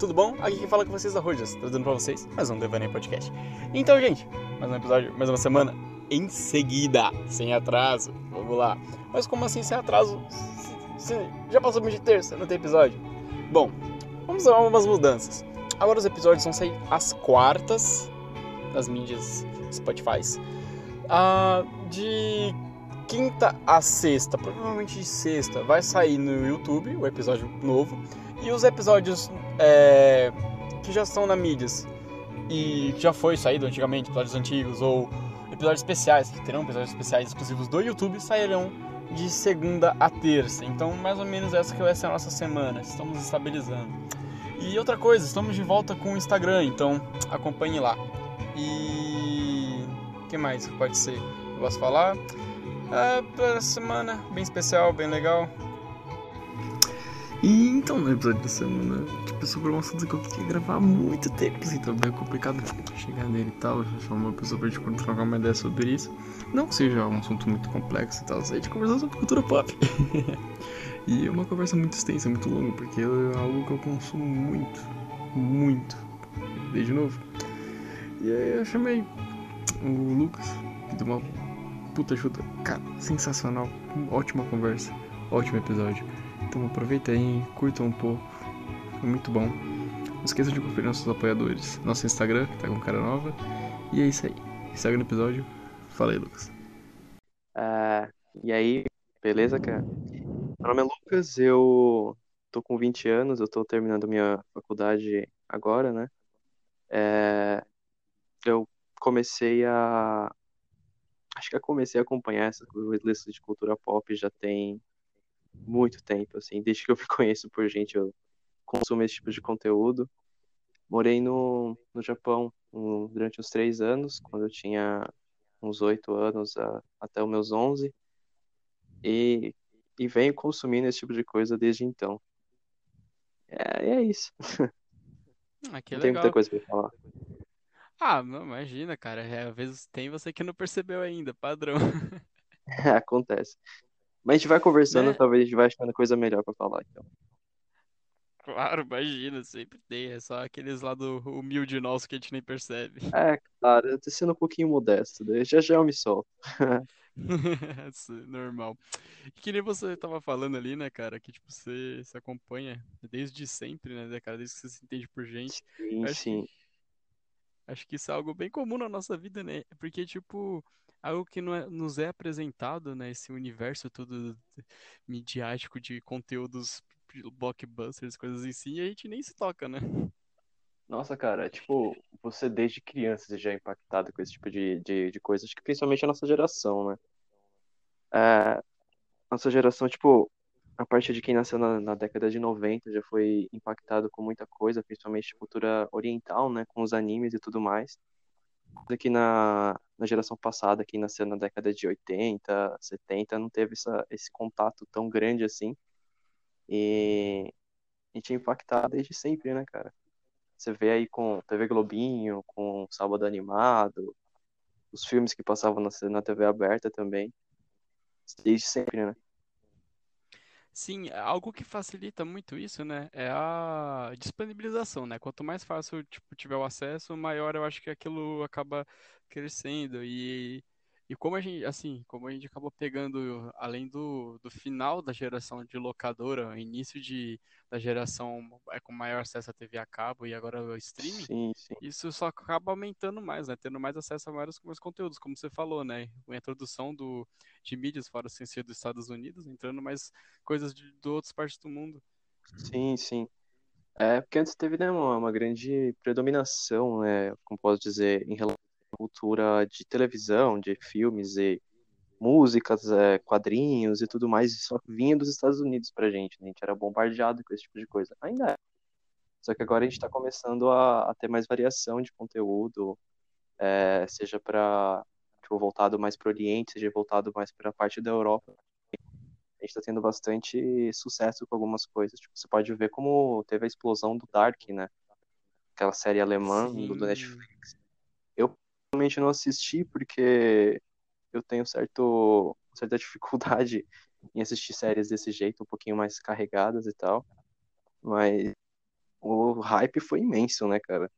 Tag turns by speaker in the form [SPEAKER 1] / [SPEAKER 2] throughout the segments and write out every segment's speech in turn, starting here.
[SPEAKER 1] Tudo bom? Aqui quem fala com vocês é a Rojas, trazendo pra vocês mais um Devaneio Podcast. Então, gente, mais um episódio, mais uma semana em seguida, sem atraso. Vamos lá. Mas como assim sem atraso? Se, se, já passou de terça, não tem episódio? Bom, vamos a umas mudanças. Agora os episódios vão sair às quartas, nas mídias Spotify. Uh, de quinta a sexta, provavelmente de sexta, vai sair no YouTube o episódio novo. E os episódios é, que já estão na mídias e que já foi saído antigamente, episódios antigos ou episódios especiais, que terão episódios especiais exclusivos do YouTube, sairão de segunda a terça. Então, mais ou menos essa que vai ser a nossa semana. Estamos estabilizando. E outra coisa, estamos de volta com o Instagram, então acompanhe lá. E o que mais pode ser? Eu posso falar? É, para semana bem especial, bem legal. Então, no episódio da semana, tipo, sobre um assunto que eu queria gravar há muito tempo, assim, então é complicado chegar nele e tal, chamar uma pessoa pra gente trocar uma ideia sobre isso. Não que seja um assunto muito complexo e tal, a gente conversar sobre cultura pop. e é uma conversa muito extensa, muito longa, porque é algo que eu consumo muito, muito, desde novo. E aí eu chamei o Lucas, que deu uma puta ajuda, cara, sensacional, ótima conversa, ótimo episódio. Então aproveita aí, curta um pouco. Foi muito bom. Não esqueça de conferir nossos apoiadores. Nosso Instagram, que tá com cara nova. E é isso aí. Segue no episódio. Fala aí, Lucas.
[SPEAKER 2] Uh, e aí, beleza, cara? Meu nome é Lucas, eu tô com 20 anos, eu tô terminando minha faculdade agora, né? É, eu comecei a. Acho que eu comecei a acompanhar essa lista de cultura pop já tem muito tempo, assim, desde que eu me conheço por gente, eu consumo esse tipo de conteúdo. Morei no, no Japão um, durante uns três anos, quando eu tinha uns oito anos a, até os meus onze, e, e venho consumindo esse tipo de coisa desde então. É, é isso.
[SPEAKER 1] Ah, que
[SPEAKER 2] não
[SPEAKER 1] legal.
[SPEAKER 2] tem muita coisa pra falar.
[SPEAKER 1] Ah, não, imagina, cara. É, às vezes tem você que não percebeu ainda, padrão.
[SPEAKER 2] Acontece. Mas a gente vai conversando,
[SPEAKER 1] Né?
[SPEAKER 2] talvez a gente vai achando coisa melhor pra falar, então.
[SPEAKER 1] Claro, imagina, sempre tem. É só aqueles lá do humilde nosso que a gente nem percebe.
[SPEAKER 2] É, claro, eu tô sendo um pouquinho modesto, daí já já eu me solto.
[SPEAKER 1] Normal. E que nem você tava falando ali, né, cara, que tipo, você se acompanha desde sempre, né, cara, desde que você se entende por gente.
[SPEAKER 2] Sim,
[SPEAKER 1] acho
[SPEAKER 2] sim.
[SPEAKER 1] que, acho que isso é algo bem comum na nossa vida, né? Porque, tipo, algo que não é- nos é apresentado, né, esse universo todo midiático de conteúdos blockbusters, coisas assim, e a gente nem se toca, né?
[SPEAKER 2] Nossa, cara, tipo, você desde criança você já é impactado com esse tipo de, de, de coisa, acho que principalmente a nossa geração, né? É, nossa geração, tipo, a partir de quem nasceu na, na década de 90 já foi impactado com muita coisa, principalmente cultura oriental, né, com os animes e tudo mais. Que na, na geração passada, quem nasceu na década de 80, 70, não teve essa, esse contato tão grande assim. E a gente é impactado desde sempre, né, cara? Você vê aí com TV Globinho, com Sábado Animado, os filmes que passavam na, na TV aberta também. Desde sempre, né?
[SPEAKER 1] Sim, é algo que facilita muito isso, né, é a disponibilização, né? Quanto mais fácil, tipo, tiver o acesso, maior eu acho que aquilo acaba crescendo e e como a gente, assim, como a gente acabou pegando além do, do final da geração de locadora, início de da geração é, com maior acesso à TV a cabo e agora o streaming,
[SPEAKER 2] Sim, sim.
[SPEAKER 1] isso só acaba aumentando mais, né? Tendo mais acesso a vários mais conteúdos, como você falou, né? Com a introdução do, de mídias fora sem ser dos Estados Unidos, entrando mais coisas de, de outras partes do mundo.
[SPEAKER 2] Sim, sim. É, porque antes teve, né, uma, uma grande predominação, né, como posso dizer, em relação cultura de televisão, de filmes e músicas, é, quadrinhos e tudo mais, só vinha dos Estados Unidos pra gente, né? A gente era bombardeado com esse tipo de coisa. Ainda é. Só que agora a gente está começando a, a ter mais variação de conteúdo, é, seja para tipo, voltado mais para o Oriente, seja voltado mais para a parte da Europa. A gente está tendo bastante sucesso com algumas coisas. Tipo, você pode ver como teve a explosão do Dark, né? Aquela série alemã do. Netflix. Eu realmente não assisti porque eu tenho certo, certa dificuldade em assistir séries desse jeito, um pouquinho mais carregadas e tal. Mas o hype foi imenso, né, cara?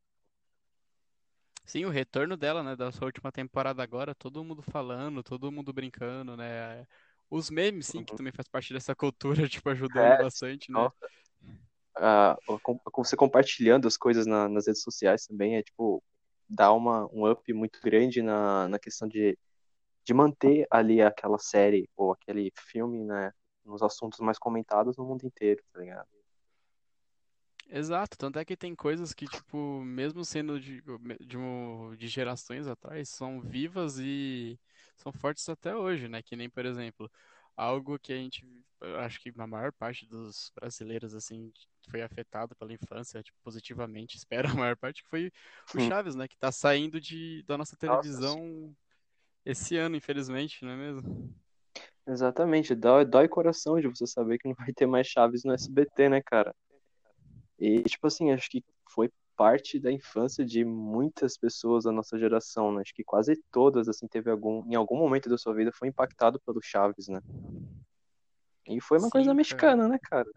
[SPEAKER 1] Sim, o retorno dela, né, da sua última temporada agora, todo mundo falando, todo mundo brincando, né? Os memes, sim, que
[SPEAKER 2] Uhum.
[SPEAKER 1] também faz parte dessa cultura, tipo, ajudando
[SPEAKER 2] É,
[SPEAKER 1] bastante, né?
[SPEAKER 2] Ah, você compartilhando as coisas na- nas redes sociais também é, tipo, dá uma, um up muito grande na, na questão de, de manter ali aquela série ou aquele filme, né, nos assuntos mais comentados no mundo inteiro, tá ligado?
[SPEAKER 1] Exato, tanto é que tem coisas que, tipo, mesmo sendo de, de, de gerações atrás, são vivas e são fortes até hoje, né? Que nem, por exemplo, algo que a gente, acho que a maior parte dos brasileiros, assim, foi afetado pela infância, tipo, positivamente, espero a maior parte, que foi o
[SPEAKER 2] Hum.
[SPEAKER 1] Chaves, né? Que tá saindo de, da nossa
[SPEAKER 2] Nossa,
[SPEAKER 1] televisão esse ano, infelizmente, não é mesmo?
[SPEAKER 2] exatamente, dói, dói coração de você saber que não vai ter mais Chaves no SBT, né, cara? E, tipo assim, acho que foi parte da infância de muitas pessoas da nossa geração, né? Acho que quase todas, assim, teve algum, em algum momento da sua vida foi impactado pelo Chaves, né? E foi uma coisa
[SPEAKER 1] Sim, cara.
[SPEAKER 2] mexicana, né, cara?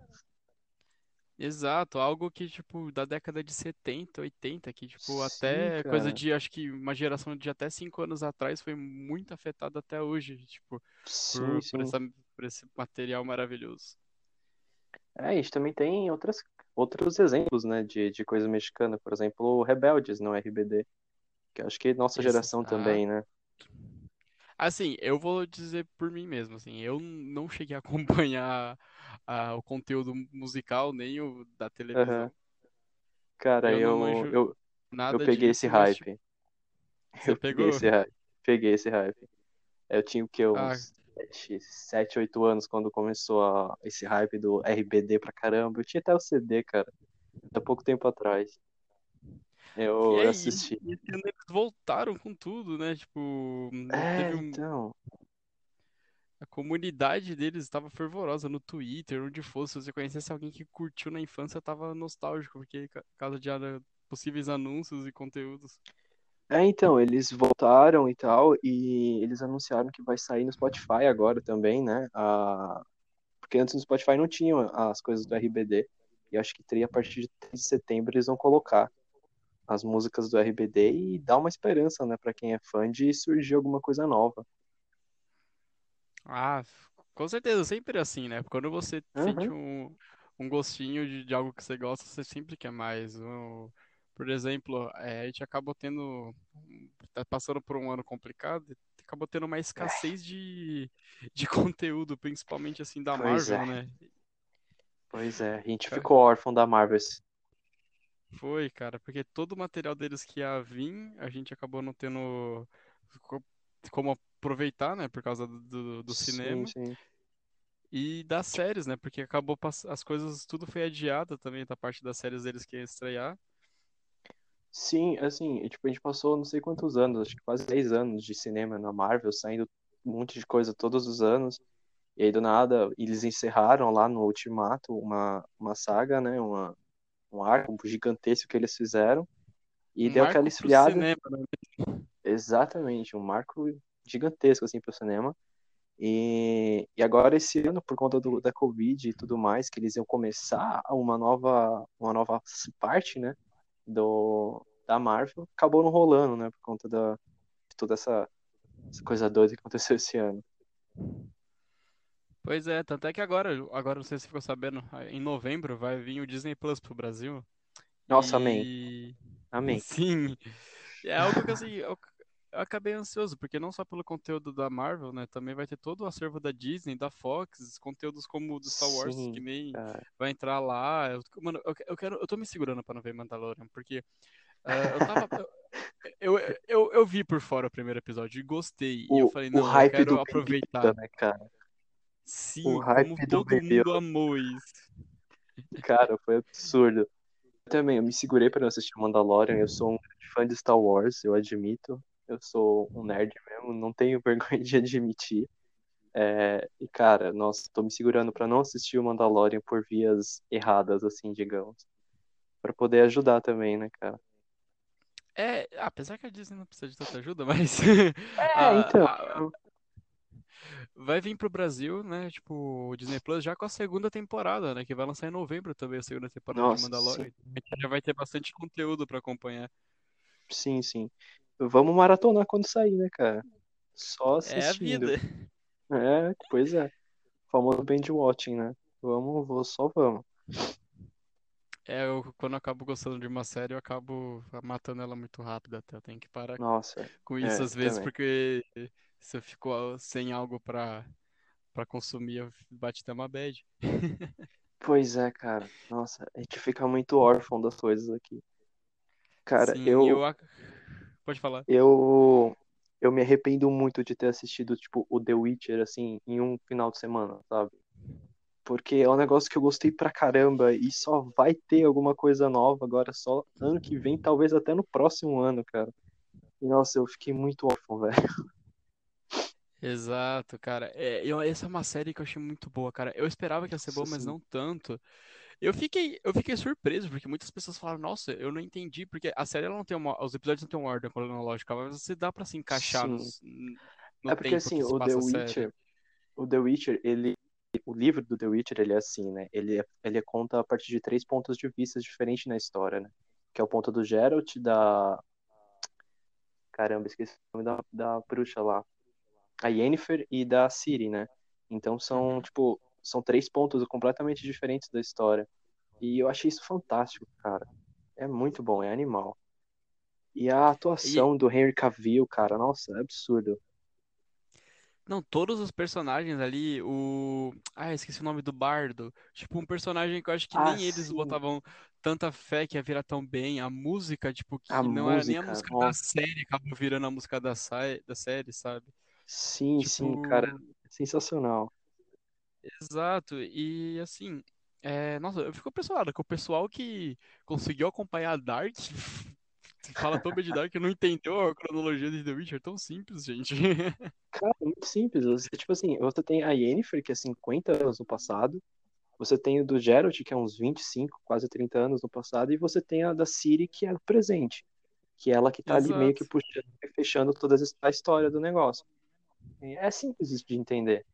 [SPEAKER 1] Exato, algo que, tipo, da década de 70, 80, que, tipo,
[SPEAKER 2] Sim,
[SPEAKER 1] até coisa
[SPEAKER 2] cara.
[SPEAKER 1] de, acho que uma geração de até cinco anos atrás foi muito afetada até hoje, tipo,
[SPEAKER 2] Sim,
[SPEAKER 1] por, por essa, por esse material maravilhoso.
[SPEAKER 2] É, a gente também tem outras, outros exemplos, né, de, de coisa mexicana. Por exemplo, o Rebeldes no RBD, que acho que é nossa geração
[SPEAKER 1] Exato.
[SPEAKER 2] também, né?
[SPEAKER 1] Assim, eu vou dizer por mim mesmo, assim, eu não cheguei a acompanhar ah, o conteúdo musical nem o da televisão.
[SPEAKER 2] Cara,
[SPEAKER 1] Eu
[SPEAKER 2] eu, eu, eu peguei esse hype.
[SPEAKER 1] você
[SPEAKER 2] Eu peguei
[SPEAKER 1] pegou?
[SPEAKER 2] esse hype. Peguei esse hype. Eu tinha o quê?
[SPEAKER 1] Ah,
[SPEAKER 2] Uns 7, 8 anos quando começou a- esse hype do RBD pra caramba. Eu tinha até o CD, cara, há pouco tempo atrás. Eu,
[SPEAKER 1] aí,
[SPEAKER 2] assisti.
[SPEAKER 1] e eles voltaram com tudo, né? Tipo,
[SPEAKER 2] É,
[SPEAKER 1] um.
[SPEAKER 2] então.
[SPEAKER 1] A comunidade deles estava fervorosa no Twitter, onde fosse. Se você conhecesse alguém que curtiu na infância, tava nostálgico, porque por causa de ah, possíveis anúncios e conteúdos.
[SPEAKER 2] É, então, eles voltaram e tal, e eles anunciaram que vai sair no Spotify agora também, né? Ah, porque antes no Spotify não tinham as coisas do RBD. E acho que teria a partir de 3 de setembro eles vão colocar as músicas do RBD e dar uma esperança, né, pra quem é fã de surgir alguma coisa nova.
[SPEAKER 1] Ah, com certeza, sempre assim, né? Quando você sente
[SPEAKER 2] Aham.
[SPEAKER 1] um, um gostinho de, de algo que você gosta, você sempre quer mais. O- por exemplo, é, a gente acabou tendo, tá passando por um ano complicado, e acabou tendo uma escassez de, de conteúdo, principalmente assim da
[SPEAKER 2] Pois
[SPEAKER 1] Marvel,
[SPEAKER 2] é,
[SPEAKER 1] né?
[SPEAKER 2] pois é. A gente
[SPEAKER 1] Ca-
[SPEAKER 2] ficou órfão da Marvel.
[SPEAKER 1] Foi, cara, porque todo o material deles que ia vir, a gente acabou não tendo co- como aproveitar, né? Por causa do, do
[SPEAKER 2] Sim,
[SPEAKER 1] cinema.
[SPEAKER 2] sim.
[SPEAKER 1] E das séries, né? Porque acabou as coisas, tudo foi adiado também da parte das séries deles que ia estrear.
[SPEAKER 2] Sim, assim, e, tipo, a gente passou não sei quantos anos, acho que quase 10 anos de cinema na Marvel, saindo um monte de coisa todos os anos. E aí, do nada, eles encerraram lá no Ultimato uma, uma saga, né? Uma, um arco gigantesco que eles fizeram. E
[SPEAKER 1] Um
[SPEAKER 2] deu aquela esfriada.
[SPEAKER 1] cinema, né?
[SPEAKER 2] Exatamente, um marco gigantesco, assim, pro cinema. E, e agora, esse ano, por conta do, da Covid e tudo mais, que eles iam começar uma nova, uma nova parte, né? Do, da Marvel, acabou não rolando, né? Por conta da, de toda essa, essa coisa doida que aconteceu esse ano.
[SPEAKER 1] Pois é, tanto é que agora, agora não sei se ficou sabendo, em novembro vai vir o Disney Plus pro Brasil.
[SPEAKER 2] Nossa, amém.
[SPEAKER 1] E
[SPEAKER 2] Amém.
[SPEAKER 1] sim, é algo que assim, eu, eu acabei ansioso, porque não só pelo conteúdo da Marvel, né? Também vai ter todo o acervo da Disney, da Fox, conteúdos como o do Star Wars, que
[SPEAKER 2] Sim,
[SPEAKER 1] nem
[SPEAKER 2] cara.
[SPEAKER 1] vai entrar lá. Eu- mano, eu, eu quero, eu tô me segurando pra não ver Mandalorian, porque ah, eu tava. Eu, eu, eu, eu vi por fora o primeiro episódio e gostei. E eu
[SPEAKER 2] O,
[SPEAKER 1] falei,
[SPEAKER 2] o
[SPEAKER 1] não, eu
[SPEAKER 2] hype do
[SPEAKER 1] quero
[SPEAKER 2] Baby
[SPEAKER 1] aproveitar.
[SPEAKER 2] Né, cara? O
[SPEAKER 1] Sim, como
[SPEAKER 2] hype do
[SPEAKER 1] todo
[SPEAKER 2] Baby
[SPEAKER 1] mundo amou isso.
[SPEAKER 2] cara, foi absurdo. Eu também, eu me segurei para não assistir Mandalorian. Eu sou um fã de Star Wars, eu admito. Eu sou um nerd mesmo, não tenho vergonha de admitir. É, e cara, nossa, tô me segurando para não assistir o Mandalorian por vias erradas, assim, digamos. Pra poder ajudar também, né, cara?
[SPEAKER 1] É, apesar que a Disney não precisa de tanta ajuda, mas
[SPEAKER 2] É, então,
[SPEAKER 1] a, a,
[SPEAKER 2] eu-
[SPEAKER 1] vai vir pro Brasil, né? Tipo, o Disney Plus já com a segunda temporada, né? Que vai lançar em novembro também a segunda temporada
[SPEAKER 2] Nossa,
[SPEAKER 1] de Mandalorian.
[SPEAKER 2] sim.
[SPEAKER 1] A gente já vai ter bastante conteúdo pra acompanhar.
[SPEAKER 2] Sim, sim. Vamos maratonar quando sair, né, cara? Só
[SPEAKER 1] É a
[SPEAKER 2] assistindo.
[SPEAKER 1] vida.
[SPEAKER 2] É, pois é. O famoso binge watching, né? Vamos, vou, só vamos.
[SPEAKER 1] É, eu, quando eu acabo gostando de uma série, eu acabo matando ela muito rápido até. Eu tenho que parar
[SPEAKER 2] Nossa,
[SPEAKER 1] com isso
[SPEAKER 2] é,
[SPEAKER 1] às vezes,
[SPEAKER 2] também.
[SPEAKER 1] porque se eu fico sem algo pra, pra consumir, eu bate até uma bad.
[SPEAKER 2] Pois é, cara. Nossa, a gente fica muito órfão das coisas aqui. Cara,
[SPEAKER 1] Sim,
[SPEAKER 2] eu,
[SPEAKER 1] eu. ac- Pode falar.
[SPEAKER 2] eu, eu me arrependo muito de ter assistido, tipo, o The Witcher, assim, em um final de semana, sabe? Porque é um negócio que eu gostei pra caramba e só vai ter alguma coisa nova agora só ano que vem, talvez até no próximo ano, cara. E nossa, eu fiquei muito órfão, velho.
[SPEAKER 1] Exato, cara. É, eu- essa é uma série que eu achei muito boa, cara. Eu esperava que ia ser boa, mas não tanto. Eu fiquei, eu fiquei surpreso, porque muitas pessoas falaram, nossa, eu não entendi, porque a série ela não tem uma, os episódios não têm uma ordem cronológica, mas você dá pra se encaixar nos- no
[SPEAKER 2] É porque assim, o The. Witcher, o The Witcher, ele, o livro do The Witcher, ele é assim, né? Ele, é- ele conta a partir de três pontos de vista diferentes na história, né? Que é o ponto do Geralt, da... Caramba, esqueci o nome da, da bruxa lá. A Yennefer e da Ciri, né? Então são,
[SPEAKER 1] Uhum.
[SPEAKER 2] tipo, são três pontos completamente diferentes da história. E eu achei isso fantástico, cara. É muito bom, é animal. E a
[SPEAKER 1] E,
[SPEAKER 2] atuação do Henry Cavill, cara, nossa, é absurdo.
[SPEAKER 1] não, todos os personagens ali, o... Ah, esqueci o nome do Bardo. Tipo, um personagem que eu acho que
[SPEAKER 2] Ah,
[SPEAKER 1] nem eles
[SPEAKER 2] sim,
[SPEAKER 1] botavam tanta fé que ia virar tão bem. A música, tipo,
[SPEAKER 2] a
[SPEAKER 1] que não era nem a
[SPEAKER 2] música,
[SPEAKER 1] música da
[SPEAKER 2] nossa.
[SPEAKER 1] série, acabou virando a música da, da série, sabe?
[SPEAKER 2] Sim, sim, cara,
[SPEAKER 1] Tipo,
[SPEAKER 2] sensacional.
[SPEAKER 1] Exato. E assim, é, nossa, eu fico impressionado com o pessoal que conseguiu acompanhar Dark. Fala tão bem de Dark que não entendeu a cronologia de The Witcher. Tão simples, gente.
[SPEAKER 2] Cara, é muito simples. Você, tipo assim, você tem a Yennefer, que é 50 anos no passado, você tem o do Geralt, que é uns 25, quase 30 anos no passado, e você tem a da Ciri, que é o presente, que é ela que tá ali meio que puxando e fechando toda a história do negócio. É simples isso de entender.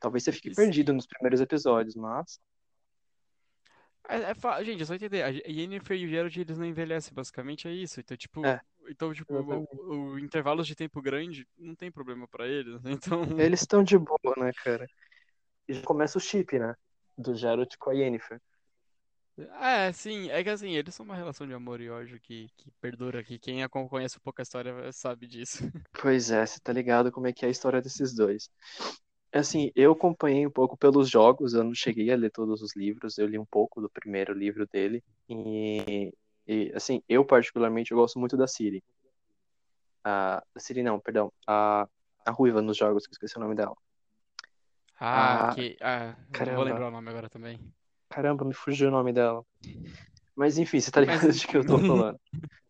[SPEAKER 2] Talvez você fique
[SPEAKER 1] E
[SPEAKER 2] perdido nos primeiros episódios, mas
[SPEAKER 1] É, é gente, é só entender. A Yennefer e o Geralt, eles não envelhecem, basicamente é isso. Então, tipo,
[SPEAKER 2] é,
[SPEAKER 1] então, tipo, o, o intervalos de tempo grande não tem problema pra eles. Então,
[SPEAKER 2] Eles estão de boa, né, cara? E já começa o chip, né? Do Geralt com a Yennefer.
[SPEAKER 1] é, sim, é que assim, eles são uma relação de amor e ódio que, que perdura aqui. Quem conhece um pouco a história sabe disso.
[SPEAKER 2] Pois é, você tá ligado como é que é a história desses dois. Assim, eu acompanhei um pouco pelos jogos, eu não cheguei a ler todos os livros, eu li um pouco do primeiro livro dele. E, e, assim, eu particularmente eu gosto muito da Ciri. A, a Ciri não, perdão. A, a Ruiva nos jogos, que eu esqueci o nome dela.
[SPEAKER 1] Ah,
[SPEAKER 2] A,
[SPEAKER 1] que. Ah, eu não vou
[SPEAKER 2] caramba,
[SPEAKER 1] lembrar o nome agora também.
[SPEAKER 2] caramba, me fugiu o nome dela. Mas enfim, você tá ligado
[SPEAKER 1] Mas.
[SPEAKER 2] de que eu tô falando.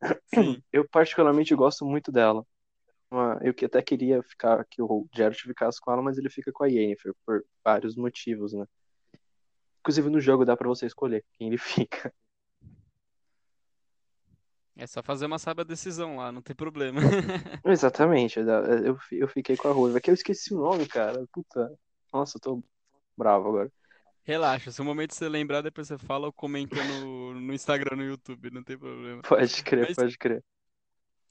[SPEAKER 2] Eu particularmente gosto muito dela. Uma- Eu que até queria ficar que o Geralt ficasse com ela, mas ele fica com a Yennefer por vários motivos, né? Inclusive no jogo dá pra você escolher quem ele fica.
[SPEAKER 1] É só fazer uma sábia decisão lá, não tem problema.
[SPEAKER 2] Exatamente, eu, eu fiquei com a Ruiva, que eu esqueci o nome, cara. Puta, nossa, eu tô bravo agora.
[SPEAKER 1] Relaxa, se o momento você lembrar, depois você fala ou comenta no, no Instagram, no YouTube, não tem problema.
[SPEAKER 2] Pode crer,
[SPEAKER 1] Mas
[SPEAKER 2] pode crer.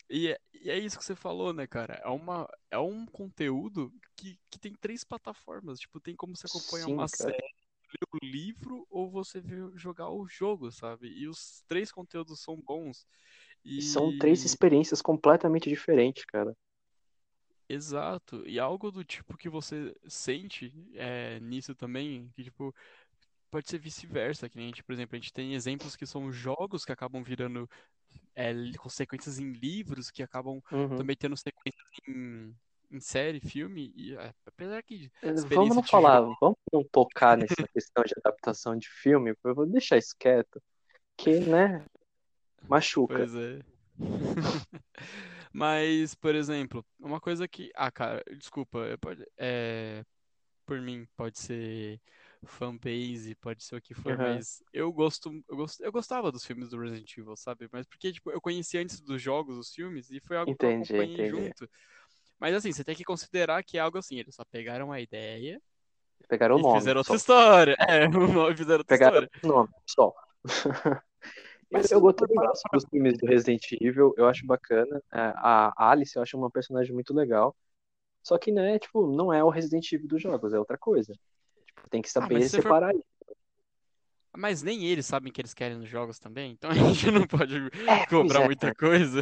[SPEAKER 1] E é, e é isso que você falou, né, cara? É uma, é um conteúdo que, que tem três plataformas. Tipo, tem como você acompanhar
[SPEAKER 2] Sim,
[SPEAKER 1] uma
[SPEAKER 2] cara.
[SPEAKER 1] série, ler o livro ou você jogar o jogo, sabe? E os três conteúdos são bons.
[SPEAKER 2] E são três
[SPEAKER 1] E
[SPEAKER 2] experiências completamente diferentes, cara.
[SPEAKER 1] exato. E algo do tipo que você sente é, nisso também, que tipo, pode ser vice-versa, que a gente, por exemplo, a gente tem exemplos que são jogos que acabam virando é, li- consequências em livros, que acabam
[SPEAKER 2] Uhum.
[SPEAKER 1] também tendo sequências em, em série, filme, e é, apesar que
[SPEAKER 2] Eh, Vamos não falar, vamos não tocar nessa questão de adaptação de filme, eu vou deixar isso quieto, que, né, machuca.
[SPEAKER 1] Pois é. Mas, por exemplo, uma coisa que. Ah, cara, desculpa, pode, é, por mim, pode ser fanbase, pode ser o que for,
[SPEAKER 2] Aham,
[SPEAKER 1] mas eu gosto, eu gosto, eu gostava dos filmes do Resident Evil, sabe? Mas porque, tipo, eu conheci antes dos jogos os filmes e foi algo que eu
[SPEAKER 2] Entendi,
[SPEAKER 1] acompanhei
[SPEAKER 2] entendi.
[SPEAKER 1] junto. Mas assim, você tem que considerar que é algo assim, eles só pegaram a ideia
[SPEAKER 2] Pegaram o nome.
[SPEAKER 1] fizeram outra
[SPEAKER 2] só.
[SPEAKER 1] história. É, o nome fizeram outra
[SPEAKER 2] Pegaram
[SPEAKER 1] história.
[SPEAKER 2] o nome, só.
[SPEAKER 1] Mas
[SPEAKER 2] Eu gostei bastante dos filmes do Resident Evil, eu acho bacana. É, A Alice eu acho uma personagem muito legal. Só que, né, tipo, não é o Resident Evil dos jogos, é outra coisa. Tem que
[SPEAKER 1] Ah,
[SPEAKER 2] saber
[SPEAKER 1] for
[SPEAKER 2] separar isso.
[SPEAKER 1] Mas nem eles sabem o que eles querem nos jogos também, então a gente não pode
[SPEAKER 2] É,
[SPEAKER 1] cobrar
[SPEAKER 2] é,
[SPEAKER 1] muita coisa.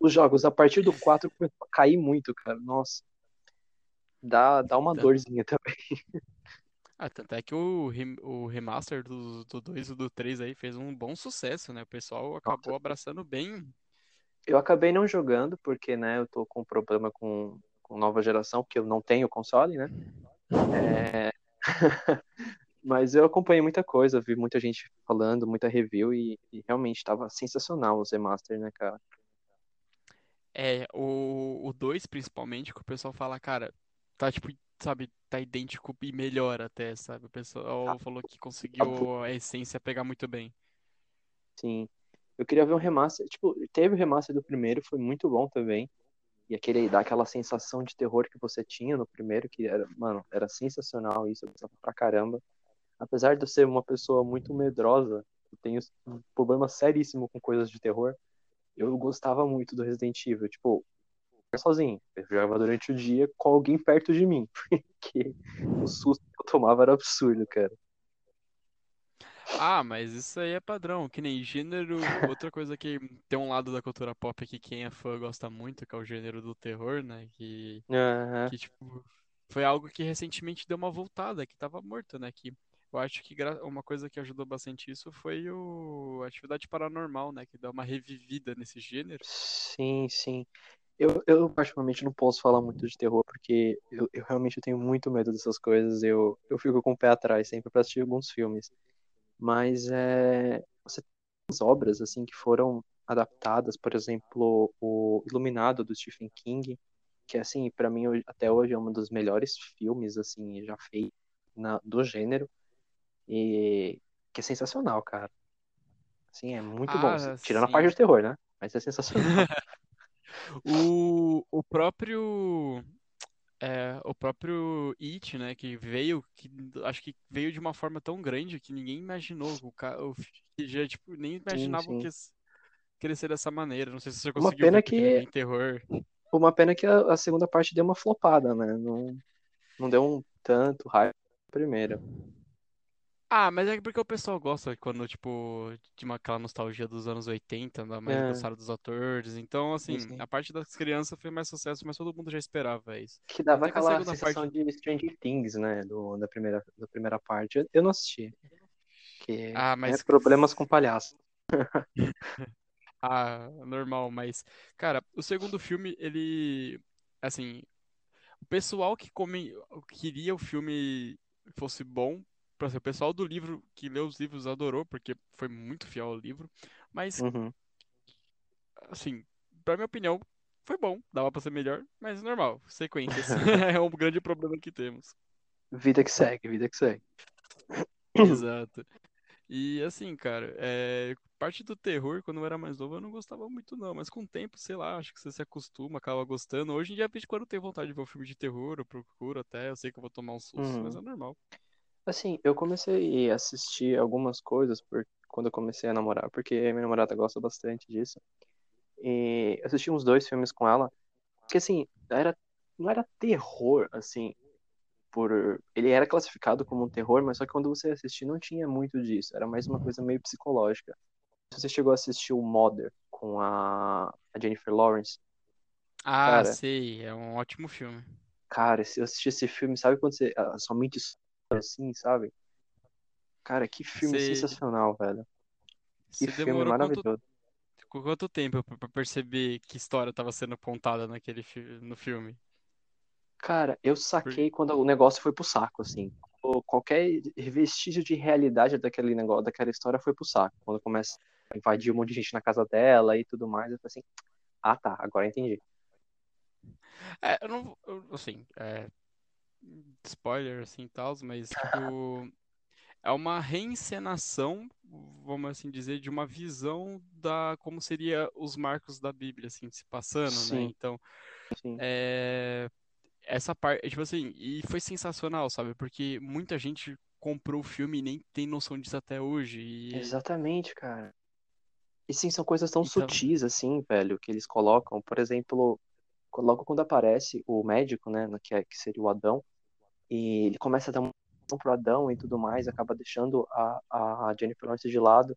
[SPEAKER 2] Os jogos, a partir do 4 começou a cair muito, cara. Nossa. Dá, dá uma
[SPEAKER 1] Tá.
[SPEAKER 2] dorzinha também.
[SPEAKER 1] Ah, tanto é que o, rem- o remaster do, do 2 e do 3 aí fez um bom sucesso, né? O pessoal acabou abraçando bem.
[SPEAKER 2] Eu acabei não jogando, porque, né, eu tô com problema com, com nova geração, porque eu não tenho console, né? É... Mas eu acompanhei muita coisa, vi muita gente falando, muita review, e, e realmente tava sensacional os remaster, né, cara?
[SPEAKER 1] É, o, o 2 principalmente, que o pessoal fala, cara, tá tipo, sabe, tá idêntico e melhor até, sabe? O pessoal falou que conseguiu a essência pegar muito bem.
[SPEAKER 2] Sim. Eu queria ver um remaster. Tipo, teve o remaster do primeiro, foi muito bom também. E aquele, dá aquela sensação de terror que você tinha no primeiro, que era, mano, era sensacional isso, eu gostava pra caramba. Apesar de eu ser uma pessoa muito medrosa, eu tenho um problema seríssimo com coisas de terror, eu gostava muito do Resident Evil. Tipo, sozinho, eu jogava durante o dia com alguém perto de mim, porque o susto que eu tomava era absurdo, cara.
[SPEAKER 1] Ah, mas isso aí é padrão, que nem gênero. Outra coisa que tem um lado da cultura pop que quem é fã gosta muito, que é o gênero do terror, né? Que,
[SPEAKER 2] Aham.
[SPEAKER 1] que tipo, foi algo que recentemente deu uma voltada, que tava morto, né? Que eu acho que uma coisa que ajudou bastante isso foi o Atividade Paranormal, né? Que dá uma revivida nesse gênero.
[SPEAKER 2] Sim, sim. Eu, eu particularmente não posso falar muito de terror porque eu, eu realmente tenho muito medo dessas coisas. Eu, eu fico com o pé atrás sempre para assistir alguns filmes. Mas é, você tem as obras assim que foram adaptadas, por exemplo, o Iluminado do Stephen King, que assim, para mim até hoje é um dos melhores filmes assim já feitos na, do gênero e que é sensacional, cara. Assim, é muito bom.
[SPEAKER 1] Ah,
[SPEAKER 2] Tirando a parte de terror, né? Mas é sensacional.
[SPEAKER 1] O, o próprio. É, o próprio It, né, que veio, que acho que veio de uma forma tão grande que ninguém imaginou, o, ca- o, que já, tipo, nem
[SPEAKER 2] Sim,
[SPEAKER 1] imaginavam que
[SPEAKER 2] sim.
[SPEAKER 1] ia crescer dessa maneira. Não sei se você
[SPEAKER 2] Uma
[SPEAKER 1] conseguiu
[SPEAKER 2] pena
[SPEAKER 1] ele é
[SPEAKER 2] que
[SPEAKER 1] bem terror.
[SPEAKER 2] uma pena que a, a segunda parte deu uma flopada, né? Não, não deu um tanto na primeira.
[SPEAKER 1] Ah, mas é porque o pessoal gosta quando, tipo, de uma, aquela nostalgia dos anos 80, da mais
[SPEAKER 2] É,
[SPEAKER 1] dos atores. Então,
[SPEAKER 2] sim,
[SPEAKER 1] assim,
[SPEAKER 2] sim.
[SPEAKER 1] a parte das crianças foi mais sucesso, mas todo mundo já esperava isso.
[SPEAKER 2] Que dava
[SPEAKER 1] Até que a
[SPEAKER 2] aquela sensação
[SPEAKER 1] parte.
[SPEAKER 2] de Stranger Things, né? Do, da primeira, da primeira parte. Eu, eu não assisti, que
[SPEAKER 1] Ah,
[SPEAKER 2] é
[SPEAKER 1] mas.
[SPEAKER 2] problemas com palhaço.
[SPEAKER 1] Ah, normal, mas. Cara, o segundo filme, ele. Assim, o pessoal que come, queria o filme fosse bom. Exemplo, o pessoal do livro que leu os livros adorou, porque foi muito fiel ao livro. Mas,
[SPEAKER 2] Uhum.
[SPEAKER 1] assim, pra minha opinião, foi bom. Dava pra ser melhor, mas normal. Sequências. É um grande problema que temos.
[SPEAKER 2] Vida que segue, vida que segue.
[SPEAKER 1] Exato. E assim, cara, é, parte do terror, quando eu era mais novo, eu não gostava muito, não. Mas com o tempo, sei lá, acho que você se acostuma, acaba gostando. Hoje em dia, quando eu tenho vontade de ver um filme de terror, eu procuro até, eu sei que eu vou tomar um susto, mas
[SPEAKER 2] Uhum.
[SPEAKER 1] é normal.
[SPEAKER 2] Assim, eu comecei a assistir algumas coisas por, quando eu comecei a namorar, porque minha namorada gosta bastante disso. E assisti uns dois filmes com ela, que assim, era, não era terror, assim, por. Ele era classificado como um terror, mas só que quando você assistia não tinha muito disso. Era mais uma coisa meio psicológica. Você chegou a assistir o Mother com a, a Jennifer Lawrence?
[SPEAKER 1] Ah,
[SPEAKER 2] Cara,
[SPEAKER 1] sei, é um ótimo filme.
[SPEAKER 2] cara, se eu assistir esse filme, sabe quando você. A sua mente explode assim, sabe? Cara, que filme sensacional, velho. Que
[SPEAKER 1] você
[SPEAKER 2] filme
[SPEAKER 1] demorou quanto,
[SPEAKER 2] maravilhoso.
[SPEAKER 1] quanto tempo pra perceber que história estava sendo contada naquele, no filme?
[SPEAKER 2] Cara, eu
[SPEAKER 1] Por-
[SPEAKER 2] saquei quando o negócio foi pro saco, assim. Qualquer vestígio de realidade daquele negócio, daquela história foi pro saco. Quando começa a invadir um monte de gente na casa dela e tudo mais, eu falei assim, ah tá, agora entendi.
[SPEAKER 1] É, eu não, eu- assim, é, spoiler assim e tal, mas tipo, é uma reencenação, vamos assim dizer, de uma visão da como seria os marcos da Bíblia assim se passando, né?
[SPEAKER 2] Sim.
[SPEAKER 1] Então,
[SPEAKER 2] Sim.
[SPEAKER 1] É, essa parte, tipo assim, e foi sensacional, sabe? Porque muita gente comprou o filme e nem tem noção disso até hoje. E,
[SPEAKER 2] Exatamente, cara. E sim, são coisas tão
[SPEAKER 1] então,
[SPEAKER 2] sutis assim, velho, que eles colocam. Por exemplo, logo quando aparece o médico, né, que, é, que seria o Adão, e ele começa a dar atenção pro Adão e tudo mais, acaba deixando a, a Jennifer Lawrence de lado.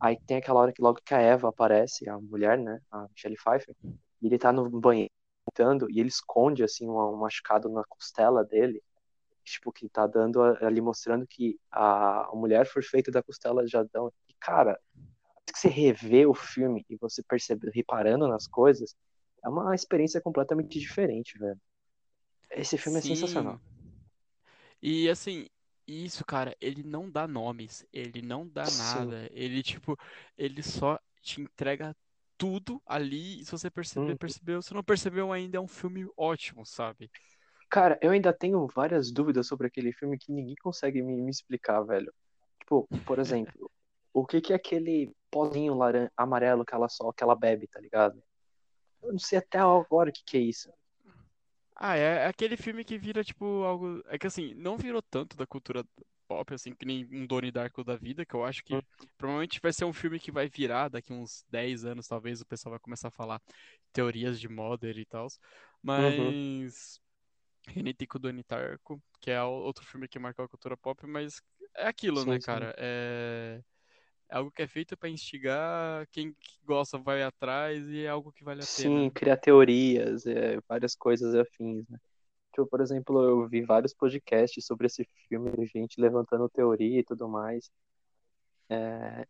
[SPEAKER 2] Aí tem aquela hora que logo que a Eva aparece, a mulher, né, a Michelle Pfeiffer, e ele tá no banheiro lutando, e ele esconde, assim, um, um machucado na costela dele, tipo, que tá dando ali, mostrando que a, a mulher foi feita da costela de Adão. E, cara, que você revê o filme e você percebe, reparando nas coisas, é uma experiência completamente diferente, velho. Esse filme
[SPEAKER 1] sim.
[SPEAKER 2] é sensacional.
[SPEAKER 1] E assim, isso, cara, ele não dá nomes, ele não dá
[SPEAKER 2] Sim.
[SPEAKER 1] nada. Ele, tipo, ele só te entrega tudo ali. E se você perceber,
[SPEAKER 2] Hum.
[SPEAKER 1] percebeu. Se não percebeu ainda, é um filme ótimo, sabe?
[SPEAKER 2] Cara, eu ainda tenho várias dúvidas sobre aquele filme que ninguém consegue me, me explicar, velho. Tipo, por exemplo, o que que é aquele pozinho laran amarelo que ela só que ela bebe, tá ligado? Eu não sei até agora o que que é isso.
[SPEAKER 1] Ah, é é aquele filme que vira, tipo, algo. É que assim, não virou tanto da cultura pop, assim, que nem um Donnie Darko da vida, que eu acho que
[SPEAKER 2] Hum.
[SPEAKER 1] provavelmente vai ser um filme que vai virar daqui uns 10 anos, talvez o pessoal vai começar a falar teorias de Mother e tal.
[SPEAKER 2] Uhum.
[SPEAKER 1] Mas. Que nem tem com o Donnie Darko, que é outro filme que marcou a cultura pop, mas é aquilo, né,
[SPEAKER 2] Sim, sim.
[SPEAKER 1] cara? É. É algo que é feito pra instigar, quem que gosta vai atrás e é algo que vale a pena.
[SPEAKER 2] Sim, criar teorias, é, várias coisas afins, né? Tipo, por exemplo, eu vi vários podcasts sobre esse filme, gente levantando teoria e tudo mais. É,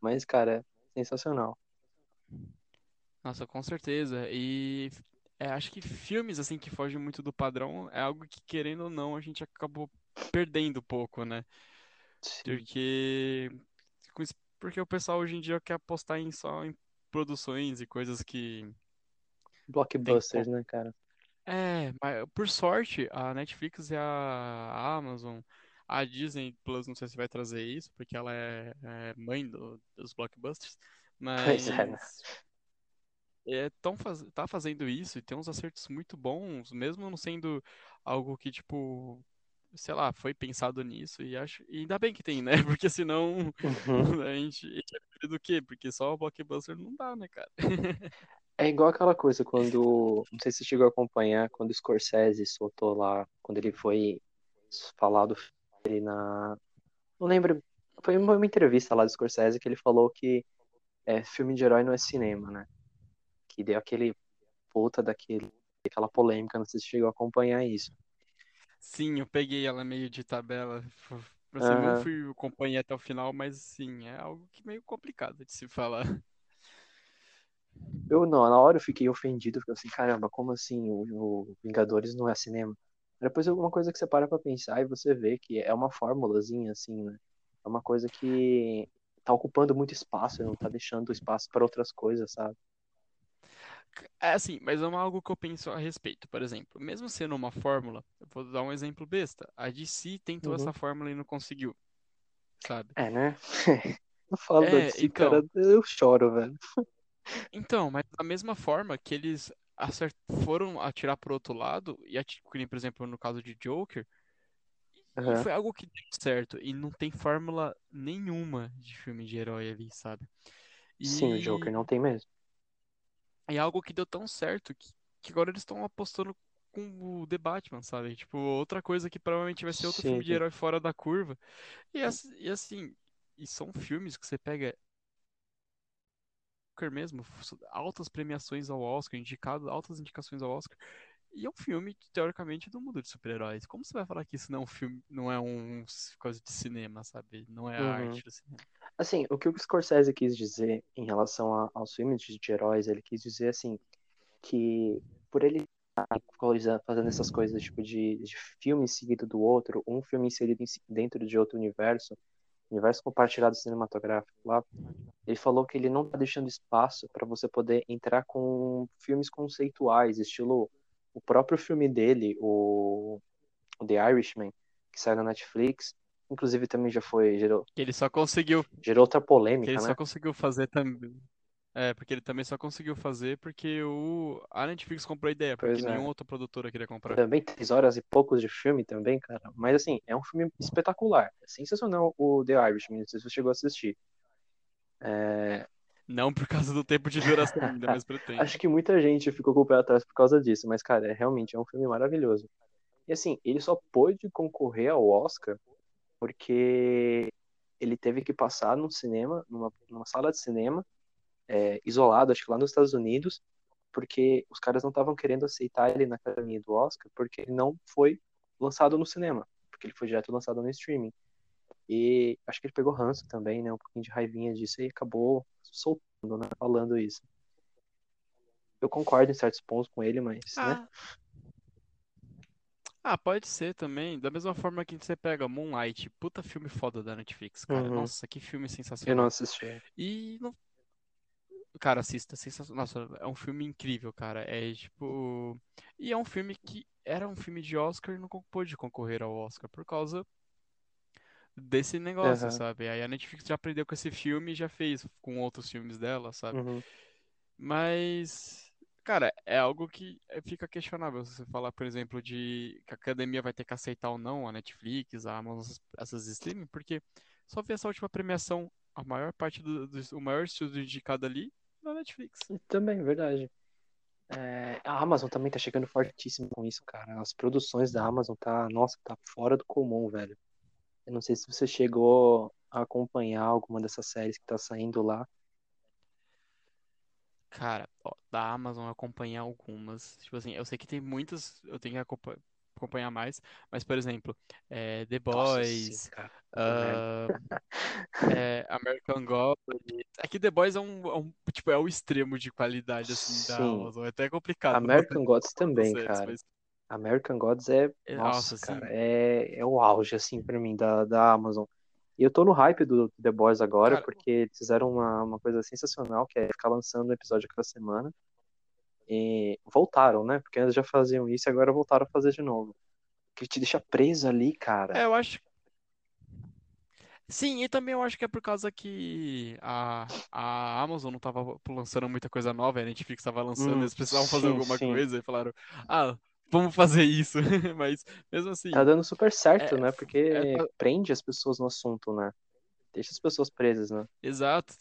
[SPEAKER 2] mas, cara, sensacional.
[SPEAKER 1] Nossa, com certeza. E é, acho que filmes assim que fogem muito do padrão é algo que, querendo ou não, a gente acabou perdendo um pouco, né?
[SPEAKER 2] Sim.
[SPEAKER 1] Porque, com isso- porque o pessoal hoje em dia quer apostar em só em produções e coisas que tem
[SPEAKER 2] Blockbusters,
[SPEAKER 1] pouco.
[SPEAKER 2] né, cara?
[SPEAKER 1] É, mas por sorte, a Netflix e a Amazon, a Disney Plus, não sei se vai trazer isso, porque ela é, é mãe do- dos blockbusters,
[SPEAKER 2] Pois é, né?
[SPEAKER 1] mas é, tão faz... tá fazendo isso e tem uns acertos muito bons, mesmo não sendo algo que, tipo, sei lá, foi pensado nisso e acho. E ainda bem que tem, né? Porque senão
[SPEAKER 2] Uhum.
[SPEAKER 1] a gente, a do quê? Porque só o blockbuster não dá, né, cara?
[SPEAKER 2] É igual aquela coisa quando, não sei se você chegou a acompanhar, quando o Scorsese soltou lá, quando ele foi falar do filme dele na, não lembro, foi uma entrevista lá do Scorsese que ele falou que é, filme de herói não é cinema, né? Que deu aquele puta daquele, aquela polêmica, não sei se chegou a acompanhar isso.
[SPEAKER 1] Sim, eu peguei ela meio de tabela. Pra ser, não fui acompanhei até o final, mas sim, é algo que meio complicado de se falar.
[SPEAKER 2] Eu não, na hora eu fiquei ofendido, fiquei assim, caramba, como assim o, o Vingadores não é cinema? Depois é uma coisa que você para pra pensar e você vê que é uma formulazinha, assim, né? É uma coisa que tá ocupando muito espaço e não tá deixando espaço para outras coisas, sabe?
[SPEAKER 1] É assim, mas é algo que eu penso a respeito. Por exemplo, mesmo sendo uma fórmula, eu vou dar um exemplo besta. A DC tentou
[SPEAKER 2] Uhum.
[SPEAKER 1] essa fórmula e não conseguiu, sabe?
[SPEAKER 2] É, né? Eu falo
[SPEAKER 1] É,
[SPEAKER 2] DC, cara,
[SPEAKER 1] então,
[SPEAKER 2] eu choro, velho.
[SPEAKER 1] então, mas da mesma forma que eles acert- foram atirar pro outro lado, e ati- que nem, por exemplo, no caso de Joker, e
[SPEAKER 2] Aham.
[SPEAKER 1] foi algo que deu certo, e não tem fórmula nenhuma de filme de herói ali, sabe?
[SPEAKER 2] Sim, o Joker
[SPEAKER 1] E
[SPEAKER 2] não tem mesmo.
[SPEAKER 1] É algo que deu tão certo que, que agora eles estão apostando com o The Batman, sabe? Tipo, outra coisa que provavelmente vai ser outro
[SPEAKER 2] Sim,
[SPEAKER 1] filme de herói fora da curva. E, ass- assim, e são filmes que você pega mesmo, altas premiações ao Oscar, indicado, altas indicações ao Oscar. E é um filme, teoricamente, do mundo de super-heróis. Como você vai falar que isso não é um filme, não é um coisa de cinema, sabe? Não é a
[SPEAKER 2] Uhum.
[SPEAKER 1] arte do cinema.
[SPEAKER 2] Assim, o que o Scorsese quis dizer em relação a- aos filmes de, heróis, ele quis dizer assim, que por ele fazendo essas coisas tipo de, de filme seguido do outro, um filme inserido em dentro de outro universo, universo compartilhado cinematográfico lá, ele falou que ele não está deixando espaço para você poder entrar com filmes conceituais, estilo o próprio filme dele, o, o The Irishman, que saiu na Netflix, inclusive também já foi gerou,
[SPEAKER 1] Que ele só conseguiu,
[SPEAKER 2] gerou outra
[SPEAKER 1] que ele
[SPEAKER 2] polêmica,
[SPEAKER 1] só
[SPEAKER 2] né?
[SPEAKER 1] conseguiu fazer também. É, porque ele também só conseguiu fazer porque o... a Netflix comprou a ideia, porque
[SPEAKER 2] Pois
[SPEAKER 1] nenhuma
[SPEAKER 2] é.
[SPEAKER 1] outra produtora queria comprar.
[SPEAKER 2] Também três horas e poucos de filme também, cara. Mas assim, é um filme espetacular. É sensacional o The Irishman, não sei se você chegou a assistir. É,
[SPEAKER 1] Não por causa do tempo de duração ainda, mas pretende.
[SPEAKER 2] Acho que muita gente ficou com o pé atrás por causa disso, mas, cara, é, realmente é um filme maravilhoso. E assim, ele só pôde concorrer ao Oscar porque ele teve que passar num cinema, numa, numa sala de cinema, é, isolado, acho que lá nos Estados Unidos, porque os caras não estavam querendo aceitar ele na academia do Oscar, porque ele não foi lançado no cinema, porque ele foi direto lançado no streaming. E acho que ele pegou ranço também, né? Um pouquinho de raivinha disso e acabou soltando, né? Falando isso. Eu concordo em certos pontos com ele, mas, né?
[SPEAKER 1] Ah. Pode ser também. Da mesma forma que você pega Moonlight, puta filme foda da Netflix, cara.
[SPEAKER 2] Uhum.
[SPEAKER 1] Nossa, que filme
[SPEAKER 2] Eu não
[SPEAKER 1] sensacional.
[SPEAKER 2] assisti.
[SPEAKER 1] E não... Cara, assista, sensacional. Nossa, é um filme incrível, cara. É tipo. E é um filme que era um filme de Oscar e não con- pôde concorrer ao Oscar por causa desse negócio,
[SPEAKER 2] Aham.
[SPEAKER 1] sabe? Aí a Netflix já aprendeu com esse filme e já fez com outros filmes dela, sabe?
[SPEAKER 2] Uhum.
[SPEAKER 1] Mas, cara, é algo que é- fica questionável. Se você falar, por exemplo, de que a academia vai ter que aceitar ou não a Netflix, a Amazon, essas streaming, porque só vi essa última premiação, a maior parte do, do- o maior estúdio indicado ali na Netflix.
[SPEAKER 2] Também, verdade. É, a Amazon também tá chegando fortíssimo com isso, cara. As produções da Amazon tá, nossa, tá fora do comum, velho. Eu não sei se você chegou a acompanhar alguma dessas séries que tá saindo lá.
[SPEAKER 1] Cara, ó, da Amazon eu acompanhei algumas. Tipo assim, eu sei que tem muitas, eu tenho que acompa- acompanhar mais, mas, por exemplo, é, The
[SPEAKER 2] Nossa, sim,
[SPEAKER 1] Boys,
[SPEAKER 2] cara. Puta merda.
[SPEAKER 1] ah, é, American Gods. É que The Boys é um, é um- tipo, é o extremo de qualidade, assim, da
[SPEAKER 2] Sim.
[SPEAKER 1] Amazon. É até complicado
[SPEAKER 2] American Gods também,
[SPEAKER 1] séries,
[SPEAKER 2] cara.
[SPEAKER 1] mas,
[SPEAKER 2] American Gods é,
[SPEAKER 1] é,
[SPEAKER 2] nossa,
[SPEAKER 1] nossa,
[SPEAKER 2] cara, é, é o auge, assim, pra mim, da, da Amazon. E eu tô no hype do The Boys agora,
[SPEAKER 1] cara,
[SPEAKER 2] porque eles fizeram uma, uma coisa sensacional, que é ficar lançando um episódio cada semana. E voltaram, né? Porque eles já faziam isso e agora voltaram a fazer de novo. Que te deixa preso ali, cara.
[SPEAKER 1] é, eu acho. Sim, e também eu acho que é por causa que a, a Amazon não tava lançando muita coisa nova, a Netflix tava lançando,
[SPEAKER 2] Hum,
[SPEAKER 1] eles precisavam fazer
[SPEAKER 2] sim,
[SPEAKER 1] alguma
[SPEAKER 2] sim.
[SPEAKER 1] coisa e falaram, ah, vamos fazer isso. Mas, mesmo assim,
[SPEAKER 2] Tá dando super certo,
[SPEAKER 1] é,
[SPEAKER 2] né?
[SPEAKER 1] é,
[SPEAKER 2] Porque
[SPEAKER 1] tá-
[SPEAKER 2] prende as pessoas no assunto, né? Deixa as pessoas presas, né?
[SPEAKER 1] exato.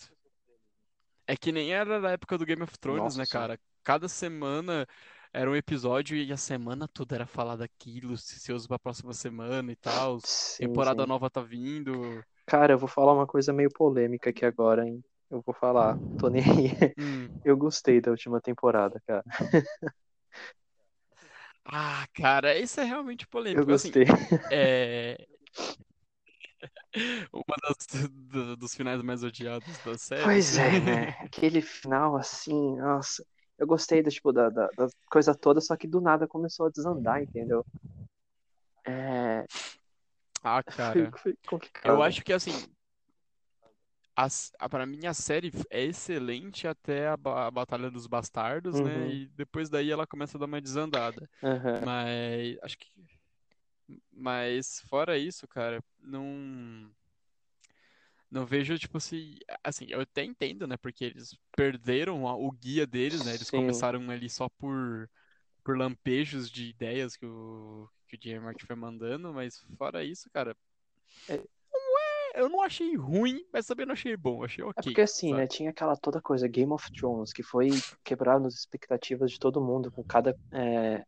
[SPEAKER 1] É que nem era na época do Game of Thrones,
[SPEAKER 2] Nossa
[SPEAKER 1] né, cara? Cada semana era um episódio e a semana toda era falar daquilo, ansioso pra próxima semana e tal.
[SPEAKER 2] Sim,
[SPEAKER 1] Temporada
[SPEAKER 2] sim.
[SPEAKER 1] nova tá vindo.
[SPEAKER 2] Cara, eu vou falar uma coisa meio polêmica aqui agora, hein? Eu vou falar, tô nem aí.
[SPEAKER 1] Hum.
[SPEAKER 2] Eu gostei da última temporada, cara.
[SPEAKER 1] Ah, cara, isso é realmente
[SPEAKER 2] Eu
[SPEAKER 1] polêmico. Assim,
[SPEAKER 2] gostei.
[SPEAKER 1] é uma das, do- dos finais mais odiados da série.
[SPEAKER 2] Pois é, né? Aquele final assim, nossa. Eu gostei da, tipo, da, da, da coisa toda, só que do nada começou a desandar, entendeu? É,
[SPEAKER 1] Ah,
[SPEAKER 2] foi,
[SPEAKER 1] cara,
[SPEAKER 2] foi
[SPEAKER 1] eu
[SPEAKER 2] complicado.
[SPEAKER 1] acho que assim, as, a, pra mim a série é excelente até a, ba- a Batalha dos Bastardos, né?
[SPEAKER 2] Uhum,
[SPEAKER 1] E depois daí ela começa a dar uma desandada. Mas acho que. Mas fora isso, cara, não. Não vejo, tipo, se. Assim, eu até entendo, né? Porque eles perderam a- o guia deles, né? Eles
[SPEAKER 2] Sim.
[SPEAKER 1] começaram ali só por, por lampejos de ideias que o, que o J.R. Martin foi mandando, mas fora isso, cara,
[SPEAKER 2] É,
[SPEAKER 1] eu não achei ruim, mas também não achei bom, achei
[SPEAKER 2] é
[SPEAKER 1] ok,
[SPEAKER 2] porque assim, né?
[SPEAKER 1] sabe?
[SPEAKER 2] Tinha aquela toda coisa, Game of Thrones, que foi quebrando as expectativas de todo mundo. Com cada é,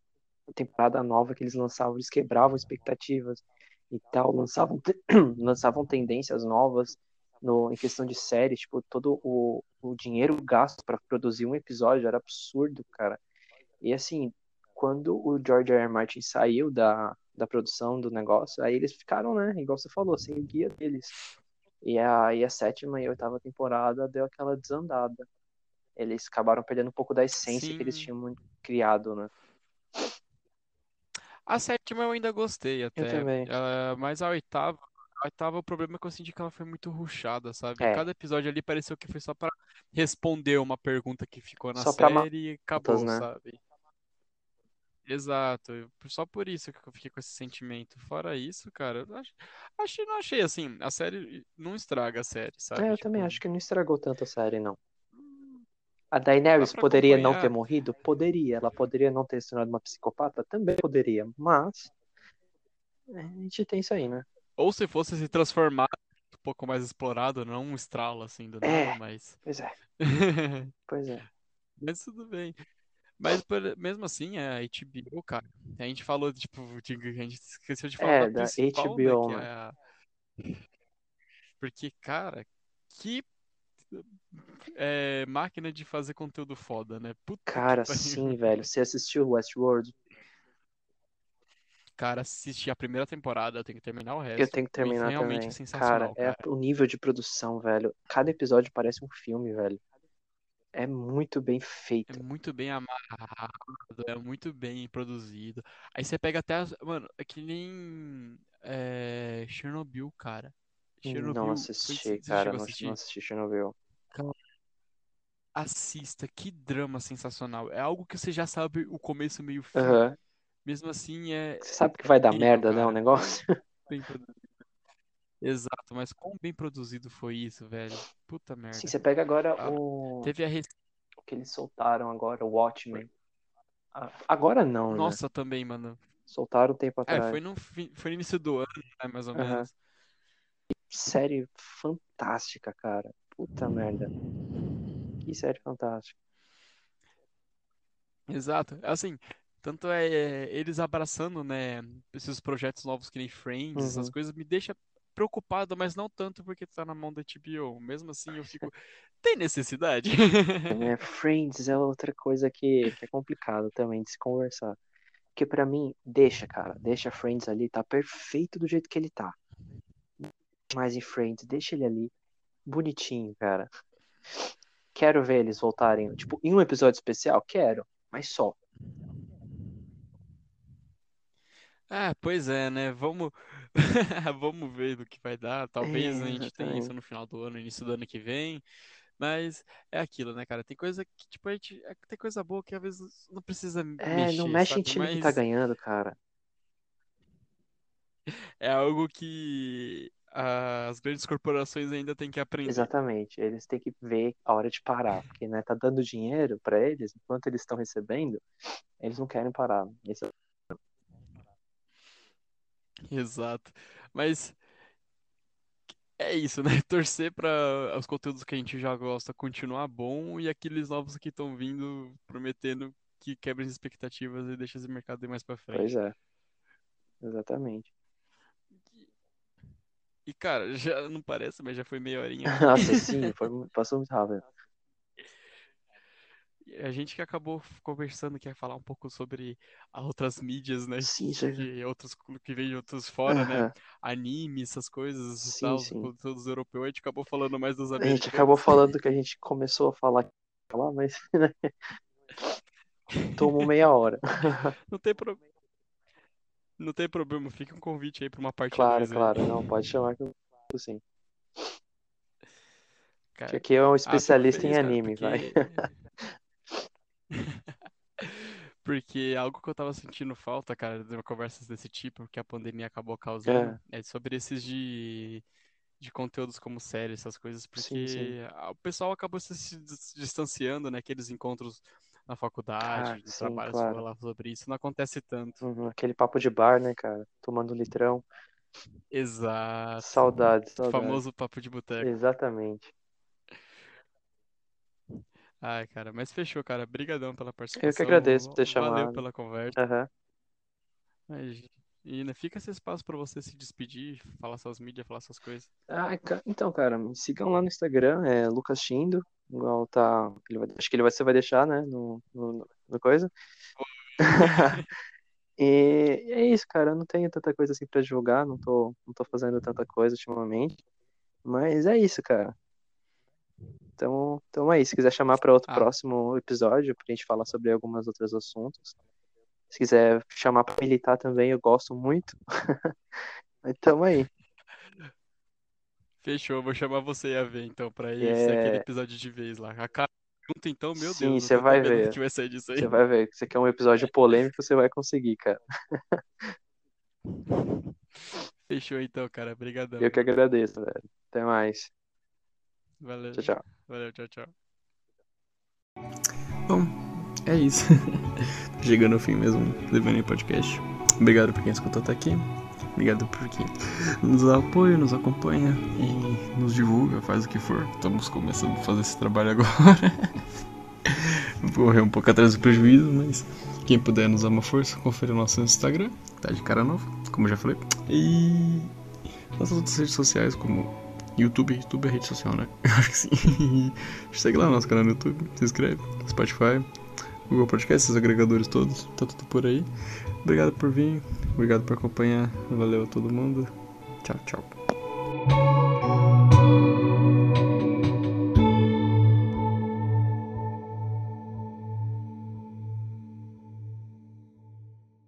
[SPEAKER 2] temporada nova que eles lançavam, eles quebravam expectativas e tal, lançavam, lançavam tendências novas no, em questão de série, tipo, todo o, o dinheiro gasto para produzir um episódio era absurdo, cara. E assim, quando o George R. R. Martin saiu da, da produção do negócio, aí eles ficaram, né, igual você falou, sem o guia deles. E aí a sétima e a oitava temporada deu aquela desandada. Eles acabaram perdendo um pouco da essência que eles
[SPEAKER 1] Sim.
[SPEAKER 2] tinham criado, né?
[SPEAKER 1] A sétima eu ainda gostei
[SPEAKER 2] Eu
[SPEAKER 1] até,
[SPEAKER 2] também.
[SPEAKER 1] ah, mas a oitava, a oitava, o problema é que eu senti que ela foi muito rushada, sabe?
[SPEAKER 2] É,
[SPEAKER 1] Cada episódio ali pareceu que foi só pra responder uma pergunta que ficou na
[SPEAKER 2] só pra
[SPEAKER 1] série e acabou,
[SPEAKER 2] né?
[SPEAKER 1] sabe? Exato, eu- só por isso que eu fiquei com esse sentimento. Fora isso, cara, eu acho, acho, não achei assim, a série não estraga a série,
[SPEAKER 2] É,
[SPEAKER 1] sabe?
[SPEAKER 2] eu também
[SPEAKER 1] Tipo,
[SPEAKER 2] acho que não estragou tanto a série, não. A Daenerys
[SPEAKER 1] Dá pra
[SPEAKER 2] poderia não ter morrido? Poderia. Ela poderia não ter se tornado uma psicopata? Também poderia. Mas. é, A gente tem isso aí, né?
[SPEAKER 1] Ou se fosse se transformar um pouco mais explorado, não um estralo assim do
[SPEAKER 2] É.
[SPEAKER 1] nada, mas.
[SPEAKER 2] Pois é. Pois é.
[SPEAKER 1] Mas tudo bem. Mas por- mesmo assim, a HBO, cara, a gente falou, tipo, de, a gente esqueceu de falar
[SPEAKER 2] É,
[SPEAKER 1] da
[SPEAKER 2] da
[SPEAKER 1] principal, né,
[SPEAKER 2] HBO,
[SPEAKER 1] que é
[SPEAKER 2] né?
[SPEAKER 1] a... Porque, cara, que é, máquina de fazer conteúdo foda, né? Puta
[SPEAKER 2] Cara, sim, velho. Você assistiu Westworld?
[SPEAKER 1] Cara, assisti a primeira temporada, eu tenho que terminar o
[SPEAKER 2] Eu
[SPEAKER 1] resto.
[SPEAKER 2] tenho que
[SPEAKER 1] E
[SPEAKER 2] terminar
[SPEAKER 1] realmente
[SPEAKER 2] também.
[SPEAKER 1] é sensacional,
[SPEAKER 2] Cara, é
[SPEAKER 1] cara.
[SPEAKER 2] o nível de produção, velho. Cada episódio parece um filme, velho. É muito bem
[SPEAKER 1] É
[SPEAKER 2] feito.
[SPEAKER 1] muito bem amarrado, é muito bem produzido. Aí você pega até as... Mano, é que nem é, Chernobyl, cara.
[SPEAKER 2] Não
[SPEAKER 1] Chernobyl, foi...
[SPEAKER 2] assisti,
[SPEAKER 1] você
[SPEAKER 2] cara.
[SPEAKER 1] chegou a
[SPEAKER 2] Não, não
[SPEAKER 1] assistir?
[SPEAKER 2] assisti Chernobyl.
[SPEAKER 1] Assista, que drama sensacional. É algo que você já sabe o começo, meio, fim.
[SPEAKER 2] Aham.
[SPEAKER 1] Mesmo assim, é
[SPEAKER 2] Você sabe que vai dar
[SPEAKER 1] incrível,
[SPEAKER 2] merda, né? O
[SPEAKER 1] cara.
[SPEAKER 2] negócio?
[SPEAKER 1] Bem produzido. Exato, mas quão bem produzido foi isso, velho? Puta
[SPEAKER 2] Sim,
[SPEAKER 1] merda.
[SPEAKER 2] você pega agora
[SPEAKER 1] Ah,
[SPEAKER 2] o,
[SPEAKER 1] teve a rec...
[SPEAKER 2] o que eles soltaram agora, o Watchmen. Ah, Agora não, né?
[SPEAKER 1] Nossa, também, mano.
[SPEAKER 2] Soltaram um tempo
[SPEAKER 1] É,
[SPEAKER 2] atrás.
[SPEAKER 1] foi no, foi no início do ano, né, mais ou
[SPEAKER 2] Aham.
[SPEAKER 1] menos.
[SPEAKER 2] Série fantástica, cara. Puta merda. Que série fantástica.
[SPEAKER 1] Exato. Assim, tanto é eles abraçando, né, esses projetos novos que nem Friends, essas
[SPEAKER 2] Uhum.
[SPEAKER 1] coisas, me deixa preocupado, mas não tanto porque tá na mão da HBO. Mesmo assim, eu fico, tem necessidade?
[SPEAKER 2] É, Friends é outra coisa que, que é complicado também de se conversar. Porque pra mim, deixa, cara. Deixa Friends ali, tá perfeito do jeito que ele tá. Mas em Friends, deixa ele ali, bonitinho, cara. Quero ver eles voltarem, tipo, em um episódio especial, quero, mas só.
[SPEAKER 1] Ah, pois é, né? Vamos, vamos ver do que vai dar. Talvez a gente tenha isso no final do ano, início do ano que vem. Mas é aquilo, né, cara? Tem coisa que, tipo, a gente, é- tem coisa boa que às vezes não precisa
[SPEAKER 2] É, não
[SPEAKER 1] mexer,
[SPEAKER 2] mexe em
[SPEAKER 1] sabe?
[SPEAKER 2] time que tá
[SPEAKER 1] Mas
[SPEAKER 2] ganhando, cara.
[SPEAKER 1] é algo que as grandes corporações ainda têm que aprender.
[SPEAKER 2] Exatamente. Eles têm que ver a hora de parar, porque, né, tá dando dinheiro pra eles, enquanto eles estão recebendo, eles não querem parar. É-
[SPEAKER 1] Exato. Mas é isso, né? Torcer para os conteúdos que a gente já gosta continuar bom e aqueles novos que estão vindo prometendo que quebrem as expectativas e deixem esse mercado ir mais
[SPEAKER 2] Pois
[SPEAKER 1] frente.
[SPEAKER 2] é, exatamente.
[SPEAKER 1] E cara, já não parece, mas já foi meia horinha.
[SPEAKER 2] Nossa, sim, foi, passou muito rápido.
[SPEAKER 1] A gente que acabou conversando quer falar um pouco sobre as outras mídias, né?
[SPEAKER 2] Sim, aí.
[SPEAKER 1] Que outros que vem de outros fora, né? Anime, essas coisas
[SPEAKER 2] Sim,
[SPEAKER 1] tal,
[SPEAKER 2] sim.
[SPEAKER 1] conteúdos europeus. A gente acabou falando mais dos
[SPEAKER 2] A gente acabou
[SPEAKER 1] americanos.
[SPEAKER 2] falando que a gente começou a falar, mas né, tomou meia hora.
[SPEAKER 1] Não tem problema. Não tem problema, fica um convite aí pra uma parte
[SPEAKER 2] Claro,
[SPEAKER 1] 2 aí.
[SPEAKER 2] claro, não, pode chamar que eu sim. Que
[SPEAKER 1] Cara,
[SPEAKER 2] aqui é um
[SPEAKER 1] ah, fico
[SPEAKER 2] especialista em
[SPEAKER 1] feliz, cara,
[SPEAKER 2] anime, vai.
[SPEAKER 1] porque. Algo que eu tava sentindo falta, cara, de conversas desse tipo, que a pandemia acabou causando, é sobre esses de, de conteúdos como série, essas coisas,
[SPEAKER 2] Sim,
[SPEAKER 1] porque
[SPEAKER 2] sim.
[SPEAKER 1] a- o pessoal acabou se se dis- distanciando, né? Aqueles encontros na
[SPEAKER 2] Ah,
[SPEAKER 1] faculdade, no
[SPEAKER 2] sim,
[SPEAKER 1] trabalho,
[SPEAKER 2] claro.
[SPEAKER 1] sobre isso, não acontece tanto.
[SPEAKER 2] Uhum, aquele papo de bar, né, cara? Tomando litrão.
[SPEAKER 1] Exato.
[SPEAKER 2] Saudades,
[SPEAKER 1] O
[SPEAKER 2] saudades.
[SPEAKER 1] famoso papo de boteco.
[SPEAKER 2] Exatamente.
[SPEAKER 1] Ai, cara, mas fechou, cara. Brigadão pela
[SPEAKER 2] Eu que
[SPEAKER 1] participação.
[SPEAKER 2] agradeço por ter
[SPEAKER 1] Valeu
[SPEAKER 2] chamado.
[SPEAKER 1] pela conversa.
[SPEAKER 2] Aham.
[SPEAKER 1] Mas, e né, fica esse espaço pra você se despedir, falar suas mídias, falar suas coisas.
[SPEAKER 2] Ah, ca- então, cara, me sigam lá no Instagram, é Lucas Chindo, igual tá, ele vai- acho que ele vai, você vai deixar, né, no, no, no coisa. E é isso, cara, eu não tenho tanta coisa assim pra divulgar, não tô, não tô fazendo tanta coisa ultimamente, mas é isso, cara. Então, então é isso, se quiser chamar pra outro
[SPEAKER 1] Ah.
[SPEAKER 2] próximo episódio, pra gente falar sobre alguns outros assuntos. Se quiser chamar pra militar também, eu gosto muito. Então aí.
[SPEAKER 1] Fechou, vou chamar você a ver então, pra ir ser aquele
[SPEAKER 2] É,
[SPEAKER 1] episódio de vez lá. A cara junto então, meu
[SPEAKER 2] sim,
[SPEAKER 1] Deus, eu
[SPEAKER 2] você vai ver.
[SPEAKER 1] vai sair disso aí.
[SPEAKER 2] Você vai ver. Você quer um episódio polêmico, você vai conseguir, cara.
[SPEAKER 1] Fechou então, cara. Obrigadão.
[SPEAKER 2] Eu que agradeço, velho. Até mais.
[SPEAKER 1] Valeu.
[SPEAKER 2] Tchau, tchau.
[SPEAKER 1] Valeu, tchau, tchau. Bom, é isso. Chegando ao fim mesmo do Podcast. Obrigado por quem escutou até aqui. Obrigado por quem nos dá apoio, nos acompanha e nos divulga, faz o que for. Estamos começando a fazer esse trabalho agora. Vou correr um pouco atrás do prejuízo, mas quem puder nos dar uma força, confira o nosso Instagram, tá de cara nova, como eu já falei. E nossas outras redes sociais, como YouTube, YouTube é rede social, né? Eu acho que sim. Segue lá no nosso canal no YouTube, se inscreve, Spotify, Google Podcast, esses agregadores todos, tá tudo por aí. Obrigado por vir, obrigado por acompanhar, valeu a todo mundo. Tchau, tchau.